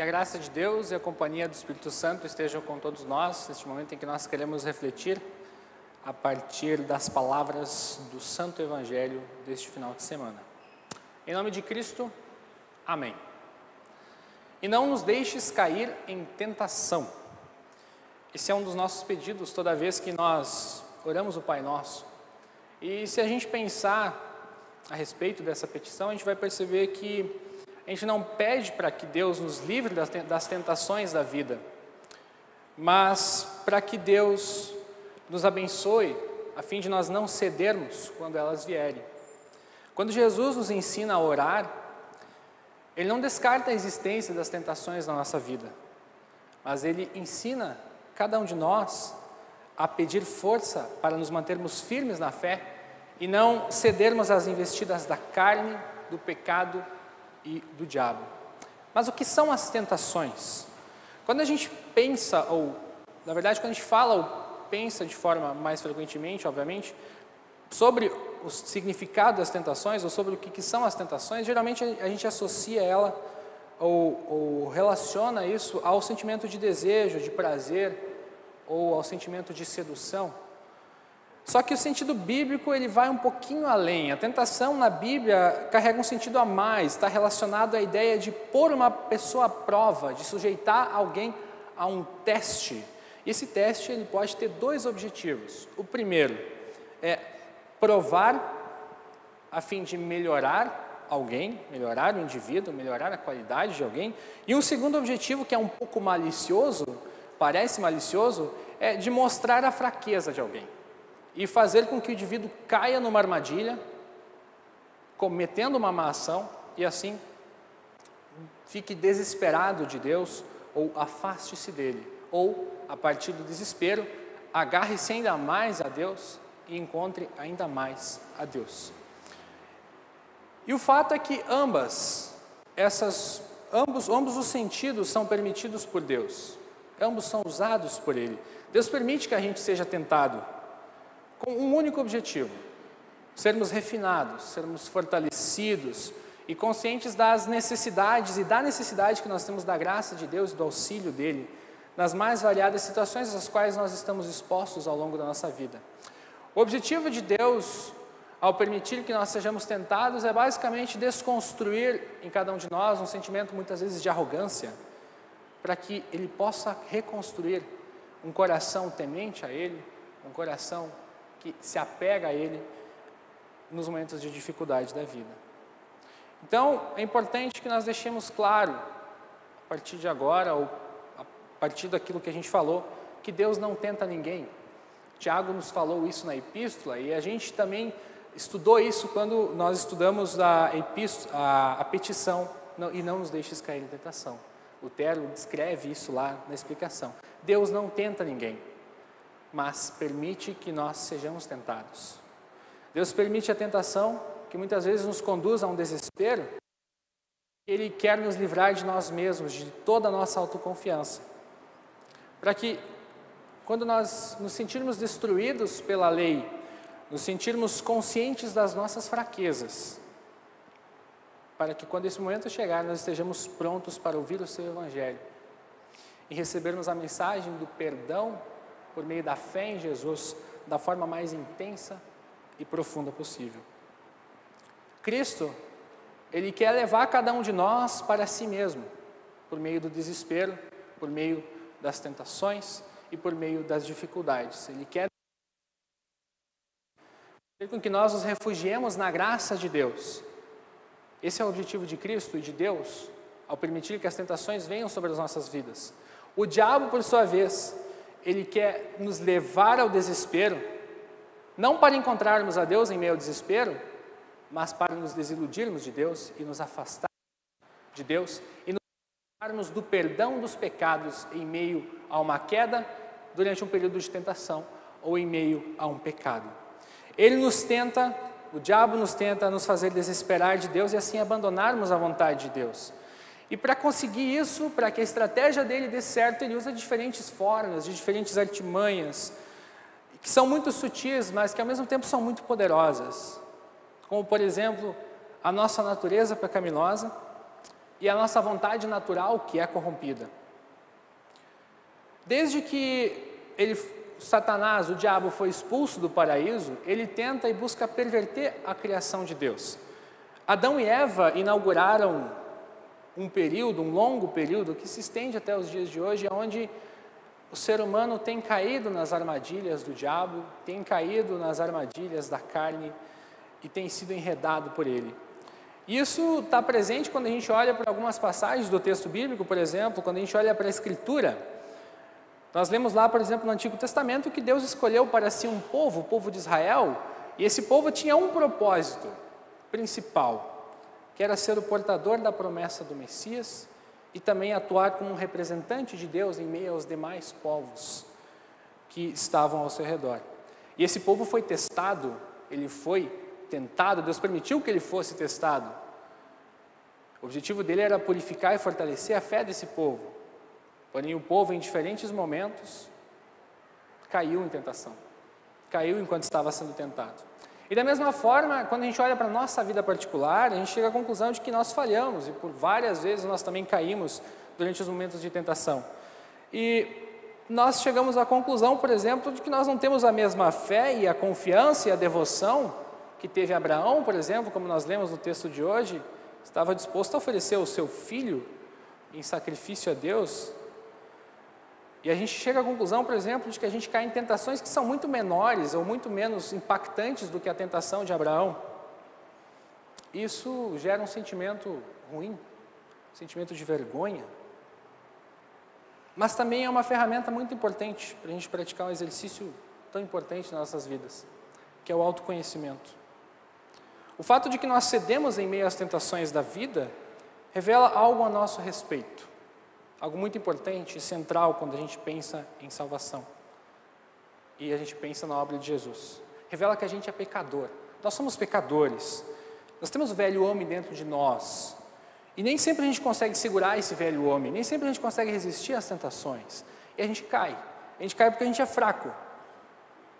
Que a graça de Deus e a companhia do Espírito Santo estejam com todos nós neste momento em que nós queremos refletir a partir das palavras do Santo Evangelho deste final de semana. Em nome de Cristo, amém. E não nos deixes cair em tentação. Esse é um dos nossos pedidos toda vez que nós oramos o Pai Nosso. E se a gente pensar a respeito dessa petição, a gente vai perceber que a gente não pede para que Deus nos livre das tentações da vida, mas para que Deus nos abençoe, a fim de nós não cedermos quando elas vierem. Quando Jesus nos ensina a orar, Ele não descarta a existência das tentações na nossa vida, mas Ele ensina cada um de nós a pedir força para nos mantermos firmes na fé e não cedermos às investidas da carne, do pecado e do diabo. Mas o que são as tentações? Quando a gente pensa, ou na verdade, quando a gente fala ou pensa de forma mais frequentemente, obviamente, sobre o significado das tentações ou sobre o que, que são as tentações, geralmente a gente associa ela ou, ou relaciona isso ao sentimento de desejo, de prazer ou ao sentimento de sedução. Só que o sentido bíblico ele vai um pouquinho além. A tentação na Bíblia carrega um sentido a mais, está relacionado à ideia de pôr uma pessoa à prova, de sujeitar alguém a um teste. Esse teste ele pode ter dois objetivos. O primeiro é provar a fim de melhorar alguém, melhorar o indivíduo, melhorar a qualidade de alguém. E um segundo objetivo que é um pouco malicioso, parece malicioso, é de mostrar a fraqueza de alguém e fazer com que o indivíduo caia numa armadilha, cometendo uma má ação e assim fique desesperado de Deus ou afaste-se dele, ou a partir do desespero, agarre-se ainda mais a Deus e encontre ainda mais a Deus. E o fato é que ambas essas ambos ambos os sentidos são permitidos por Deus. Ambos são usados por ele. Deus permite que a gente seja tentado com um único objetivo: sermos refinados, sermos fortalecidos e conscientes das necessidades e da necessidade que nós temos da graça de Deus e do auxílio dele nas mais variadas situações às quais nós estamos expostos ao longo da nossa vida. O objetivo de Deus, ao permitir que nós sejamos tentados, é basicamente desconstruir em cada um de nós um sentimento muitas vezes de arrogância, para que Ele possa reconstruir um coração temente a Ele, um coração que se apega a Ele nos momentos de dificuldade da vida. Então, é importante que nós deixemos claro, a partir de agora, ou a partir daquilo que a gente falou, que Deus não tenta ninguém. Tiago nos falou isso na epístola e a gente também estudou isso quando nós estudamos a, epístola, a, a petição não, e não nos deixes cair em tentação. Lutero descreve isso lá na explicação. Deus não tenta ninguém mas permite que nós sejamos tentados. Deus permite a tentação que muitas vezes nos conduz a um desespero. Ele quer nos livrar de nós mesmos, de toda a nossa autoconfiança. Para que, quando nós nos sentirmos destruídos pela lei, nos sentirmos conscientes das nossas fraquezas, para que quando esse momento chegar, nós estejamos prontos para ouvir o seu Evangelho e recebermos a mensagem do perdão por meio da fé em Jesus da forma mais intensa e profunda possível. Cristo, Ele quer levar cada um de nós para si mesmo, por meio do desespero, por meio das tentações e por meio das dificuldades. Ele quer com que nós nos refugiemos na graça de Deus. Esse é o objetivo de Cristo e de Deus, ao permitir que as tentações venham sobre as nossas vidas. O diabo, por sua vez, ele quer nos levar ao desespero, não para encontrarmos a Deus em meio ao desespero, mas para nos desiludirmos de Deus e nos afastar de Deus e nos afastarmos do perdão dos pecados em meio a uma queda durante um período de tentação ou em meio a um pecado. Ele nos tenta, o diabo nos tenta nos fazer desesperar de Deus e assim abandonarmos a vontade de Deus. E para conseguir isso, para que a estratégia dele dê certo, ele usa diferentes formas, de diferentes artimanhas, que são muito sutis, mas que ao mesmo tempo são muito poderosas. Como, por exemplo, a nossa natureza pecaminosa, e a nossa vontade natural que é corrompida. Desde que ele, Satanás, o diabo, foi expulso do paraíso, ele tenta e busca perverter a criação de Deus. Adão e Eva inauguraram um período, um longo período, que se estende até os dias de hoje, onde o ser humano tem caído nas armadilhas do diabo, tem caído nas armadilhas da carne e tem sido enredado por ele. Isso está presente quando a gente olha para algumas passagens do texto bíblico, por exemplo, quando a gente olha para a Escritura. Nós lemos lá, por exemplo, no Antigo Testamento, que Deus escolheu para si um povo, o povo de Israel, e esse povo tinha um propósito principal, que era ser o portador da promessa do Messias e também atuar como um representante de Deus em meio aos demais povos que estavam ao seu redor. E esse povo foi testado, ele foi tentado, Deus permitiu que ele fosse testado. O objetivo dele era purificar e fortalecer a fé desse povo. Porém, o povo, em diferentes momentos, caiu em tentação. Caiu enquanto estava sendo tentado. E da mesma forma, quando a gente olha para a nossa vida particular, a gente chega à conclusão de que nós falhamos e por várias vezes nós também caímos durante os momentos de tentação. E nós chegamos à conclusão, por exemplo, de que nós não temos a mesma fé e a confiança e a devoção que teve Abraão, por exemplo, como nós lemos no texto de hoje, estava disposto a oferecer o seu filho em sacrifício a Deus. E a gente chega à conclusão, por exemplo, de que a gente cai em tentações que são muito menores ou muito menos impactantes do que a tentação de Abraão. Isso gera um sentimento ruim, um sentimento de vergonha. Mas também é uma ferramenta muito importante para a gente praticar um exercício tão importante nas nossas vidas, que é o autoconhecimento. O fato de que nós cedemos em meio às tentações da vida revela algo a nosso respeito, algo muito importante e central quando a gente pensa em salvação e a gente pensa na obra de Jesus. Revela que a gente é pecador, nós somos pecadores, nós temos o velho homem dentro de nós e nem sempre a gente consegue segurar esse velho homem, nem sempre a gente consegue resistir às tentações e a gente cai. A gente cai porque a gente é fraco.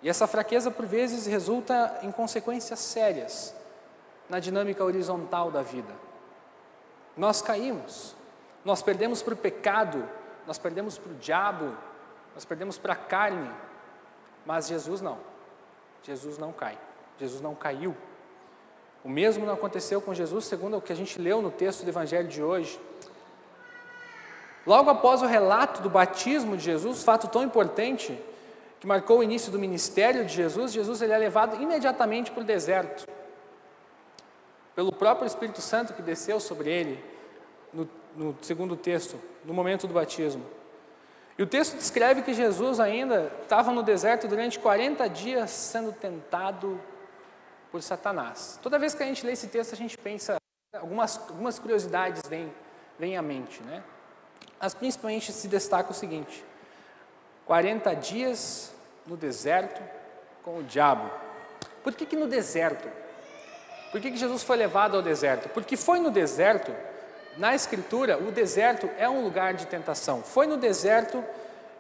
E essa fraqueza, por vezes, resulta em consequências sérias na dinâmica horizontal da vida. Nós caímos, nós perdemos para o pecado, nós perdemos para o diabo, nós perdemos para a carne, mas Jesus não. Jesus não cai, Jesus não caiu. O mesmo não aconteceu com Jesus, segundo o que a gente leu no texto do Evangelho de hoje. Logo após o relato do batismo de Jesus, fato tão importante que marcou o início do ministério de Jesus, Jesus ele é levado imediatamente para o deserto pelo próprio Espírito Santo que desceu sobre ele, no, no segundo texto, no momento do batismo. E o texto descreve que Jesus ainda estava no deserto durante 40 dias sendo tentado por Satanás. Toda vez que a gente lê esse texto, a gente pensa, algumas, algumas curiosidades vêm, vêm à mente, né? Mas principalmente se destaca o seguinte: 40 dias no deserto com o diabo. Por que, que no deserto? Por que, que Jesus foi levado ao deserto? Porque foi no deserto, na Escritura, o deserto é um lugar de tentação. Foi no deserto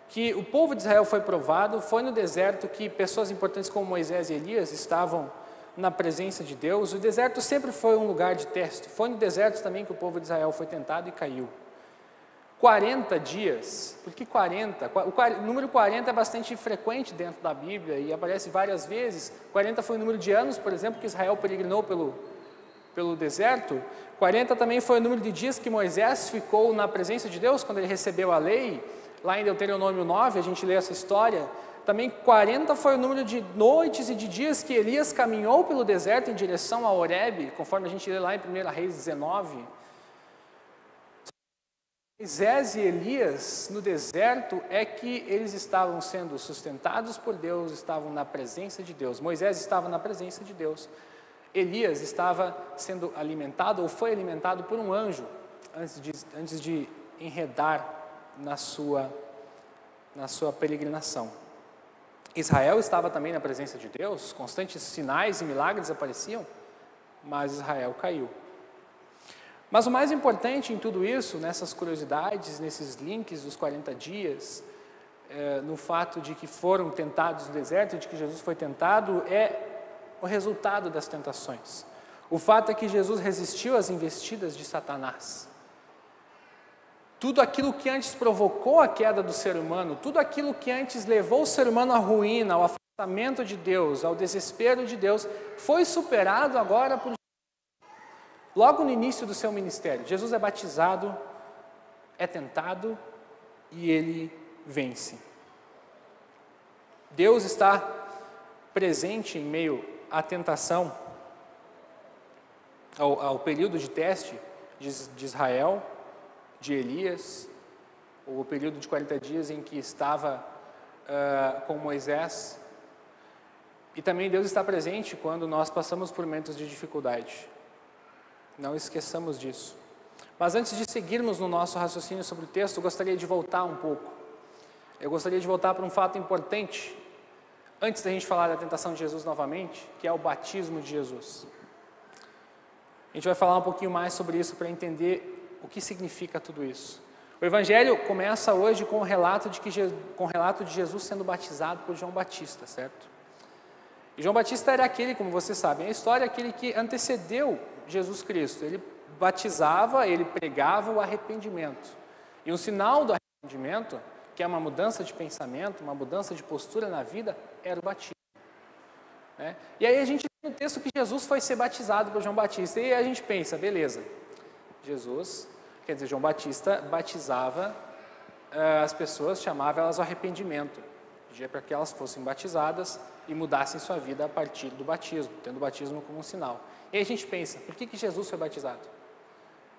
que o povo de Israel foi provado, foi no deserto que pessoas importantes como Moisés e Elias estavam na presença de Deus. O deserto sempre foi um lugar de teste. Foi no deserto também que o povo de Israel foi tentado e caiu. 40 dias, por que 40? O número 40 é bastante frequente dentro da Bíblia e aparece várias vezes. 40 foi o número de anos, por exemplo, que Israel peregrinou pelo, pelo deserto. 40 também foi o número de dias que Moisés ficou na presença de Deus quando ele recebeu a lei. Lá em Deuteronômio 9, a gente lê essa história. Também 40 foi o número de noites e de dias que Elias caminhou pelo deserto em direção a Horebe, conforme a gente lê lá em 1 Reis 19. Moisés e Elias no deserto é que eles estavam sendo sustentados por Deus, estavam na presença de Deus. Moisés estava na presença de Deus. Elias estava sendo alimentado ou foi alimentado por um anjo antes de, antes de enredar na sua, na sua peregrinação. Israel estava também na presença de Deus, constantes sinais e milagres apareciam, mas Israel caiu. Mas o mais importante em tudo isso, nessas curiosidades, nesses links dos 40 dias, é, no fato de que foram tentados no deserto, de que Jesus foi tentado, é o resultado das tentações. O fato é que Jesus resistiu às investidas de Satanás. Tudo aquilo que antes provocou a queda do ser humano, tudo aquilo que antes levou o ser humano à ruína, ao afastamento de Deus, ao desespero de Deus, foi superado agora por Logo no início do seu ministério, Jesus é batizado, é tentado e ele vence. Deus está presente em meio à tentação, ao, ao período de teste de, de Israel, de Elias, o período de 40 dias em que estava uh, com Moisés. E também Deus está presente quando nós passamos por momentos de dificuldade. Não esqueçamos disso. Mas antes de seguirmos no nosso raciocínio sobre o texto, gostaria de voltar um pouco. Eu gostaria de voltar para um fato importante, antes da gente falar da tentação de Jesus novamente, que é o batismo de Jesus. A gente vai falar um pouquinho mais sobre isso para entender o que significa tudo isso. O Evangelho começa hoje com o relato de, que, com o relato de Jesus sendo batizado por João Batista, certo? E João Batista era aquele, como vocês sabem, a história é aquele que antecedeu Jesus Cristo. Ele batizava, ele pregava o arrependimento. E um sinal do arrependimento, que é uma mudança de pensamento, uma mudança de postura na vida, era o batismo. Né? E aí a gente tem no texto que Jesus foi ser batizado por João Batista. E aí a gente pensa, beleza, Jesus, quer dizer, João Batista batizava uh, as pessoas, chamava elas ao arrependimento. Pedia para que elas fossem batizadas e mudassem sua vida a partir do batismo, tendo o batismo como um sinal. E aí a gente pensa, por que, que Jesus foi batizado?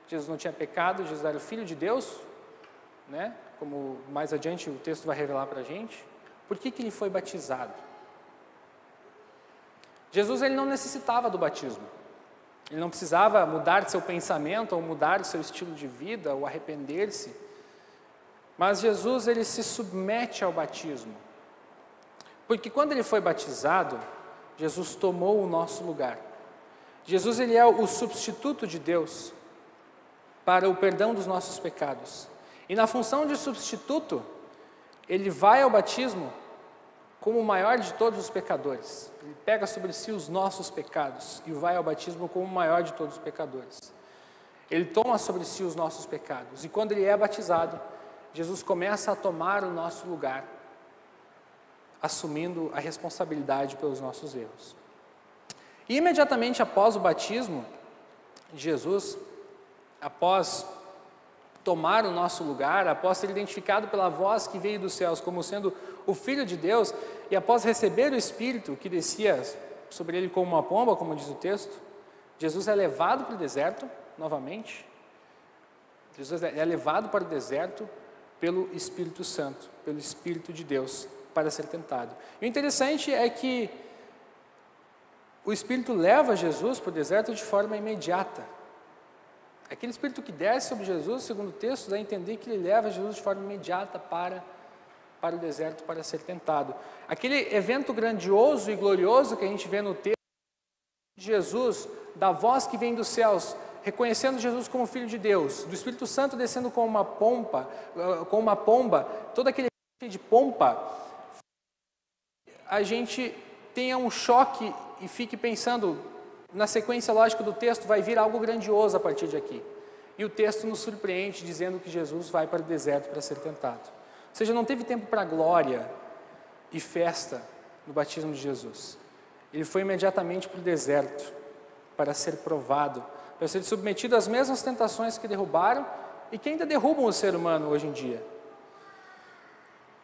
Jesus não tinha pecado, Jesus era o Filho de Deus, né? Como mais adiante o texto vai revelar para a gente. Por que, que ele foi batizado? Jesus ele não necessitava do batismo. Ele não precisava mudar seu pensamento ou mudar seu estilo de vida ou arrepender-se. Mas Jesus ele se submete ao batismo. Porque quando ele foi batizado, Jesus tomou o nosso lugar. Jesus ele é o substituto de Deus para o perdão dos nossos pecados. E na função de substituto, ele vai ao batismo como o maior de todos os pecadores. Ele pega sobre si os nossos pecados e vai ao batismo como o maior de todos os pecadores. Ele toma sobre si os nossos pecados. E quando ele é batizado, Jesus começa a tomar o nosso lugar, assumindo a responsabilidade pelos nossos erros. E imediatamente após o batismo de Jesus, após tomar o nosso lugar, após ser identificado pela voz que veio dos céus como sendo o Filho de Deus, e após receber o Espírito que descia sobre ele como uma pomba, como diz o texto, Jesus é levado para o deserto novamente. Jesus é levado para o deserto pelo Espírito Santo, pelo Espírito de Deus, para ser tentado. E o interessante é que o Espírito leva Jesus para o deserto de forma imediata. Aquele Espírito que desce sobre Jesus, segundo o texto, dá a entender que ele leva Jesus de forma imediata para, para o deserto para ser tentado. Aquele evento grandioso e glorioso que a gente vê no texto de Jesus, da voz que vem dos céus, reconhecendo Jesus como Filho de Deus, do Espírito Santo descendo com uma pompa, ah, com uma pomba, todo aquele de pompa, a gente tenha um choque e fique pensando, na sequência lógica do texto, vai vir algo grandioso a partir de aqui. E o texto nos surpreende dizendo que Jesus vai para o deserto para ser tentado. Ou seja, não teve tempo para glória e festa no batismo de Jesus. Ele foi imediatamente para o deserto para ser provado, para ser submetido às mesmas tentações que derrubaram e que ainda derrubam o ser humano hoje em dia.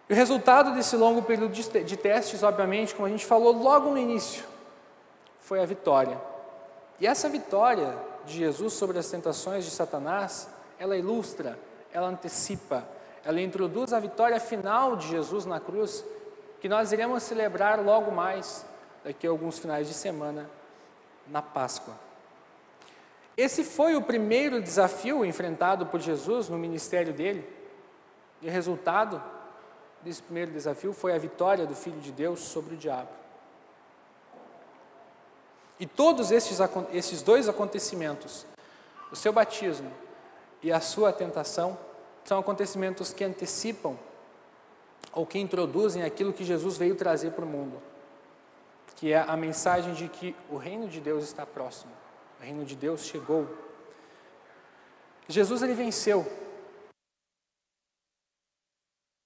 E o resultado desse longo período de testes, obviamente, como a gente falou logo no início, foi a vitória. E essa vitória de Jesus sobre as tentações de Satanás, ela ilustra, ela antecipa, ela introduz a vitória final de Jesus na cruz, que nós iremos celebrar logo mais, daqui a alguns finais de semana, na Páscoa. Esse foi o primeiro desafio enfrentado por Jesus no ministério dele, e o resultado desse primeiro desafio foi a vitória do Filho de Deus sobre o diabo. E todos esses, esses dois acontecimentos, o seu batismo e a sua tentação, são acontecimentos que antecipam ou que introduzem aquilo que Jesus veio trazer para o mundo, que é a mensagem de que o reino de Deus está próximo, o reino de Deus chegou. Jesus ele venceu,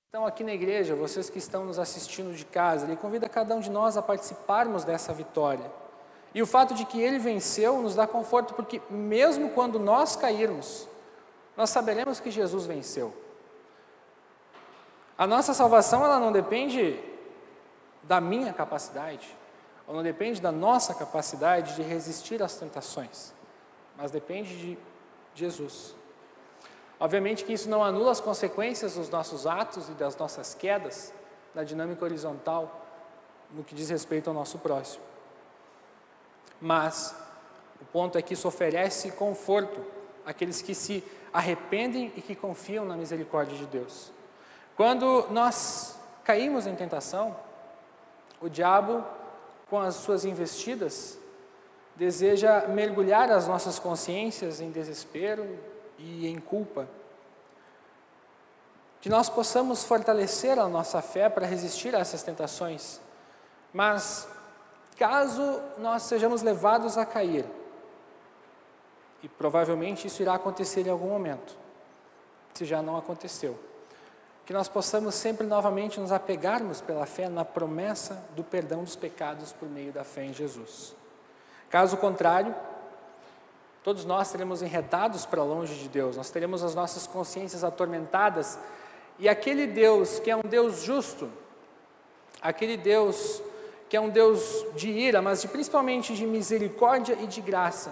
estão aqui na igreja, vocês que estão nos assistindo de casa, Ele convida cada um de nós a participarmos dessa vitória. E o fato de que Ele venceu nos dá conforto, porque mesmo quando nós cairmos, nós saberemos que Jesus venceu. A nossa salvação ela não depende da minha capacidade, ou não depende da nossa capacidade de resistir às tentações, mas depende de Jesus. Obviamente que isso não anula as consequências dos nossos atos e das nossas quedas na dinâmica horizontal no que diz respeito ao nosso próximo. Mas o ponto é que isso oferece conforto àqueles que se arrependem e que confiam na misericórdia de Deus. Quando nós caímos em tentação, o diabo, com as suas investidas, deseja mergulhar as nossas consciências em desespero, e em culpa. Que nós possamos fortalecer a nossa fé para resistir a essas tentações. Mas, caso nós sejamos levados a cair, e provavelmente isso irá acontecer em algum momento, se já não aconteceu, que nós possamos sempre novamente nos apegarmos pela fé na promessa do perdão dos pecados por meio da fé em Jesus. Caso contrário, Todos nós seremos enredados para longe de Deus, nós teremos as nossas consciências atormentadas, e aquele Deus que é um Deus justo, aquele Deus que é um Deus de ira, mas de, principalmente de misericórdia e de graça,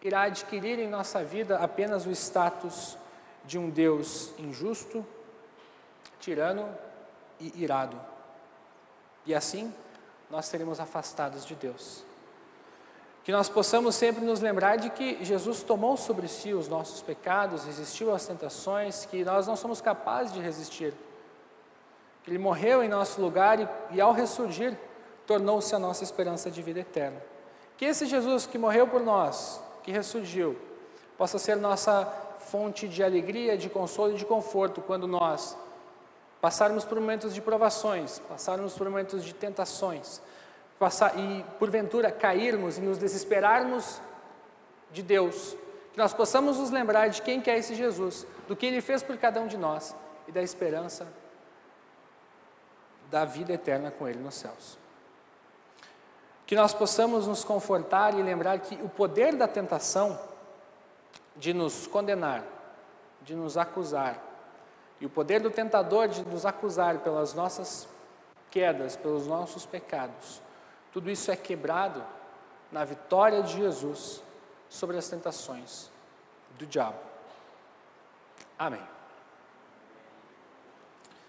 irá adquirir em nossa vida apenas o status de um Deus injusto, tirano e irado. E assim, nós seremos afastados de Deus que nós possamos sempre nos lembrar de que Jesus tomou sobre si os nossos pecados, resistiu às tentações que nós não somos capazes de resistir. Que Ele morreu em nosso lugar e, e ao ressurgir, tornou-se a nossa esperança de vida eterna. Que esse Jesus que morreu por nós, que ressurgiu, possa ser nossa fonte de alegria, de consolo e de conforto quando nós passarmos por momentos de provações, passarmos por momentos de tentações, passar, e porventura cairmos e nos desesperarmos de Deus, que nós possamos nos lembrar de quem que é esse Jesus, do que Ele fez por cada um de nós e da esperança da vida eterna com Ele nos céus. Que nós possamos nos confortar e lembrar que o poder da tentação de nos condenar, de nos acusar, e o poder do tentador de nos acusar pelas nossas quedas, pelos nossos pecados, tudo isso é quebrado na vitória de Jesus sobre as tentações do diabo. Amém.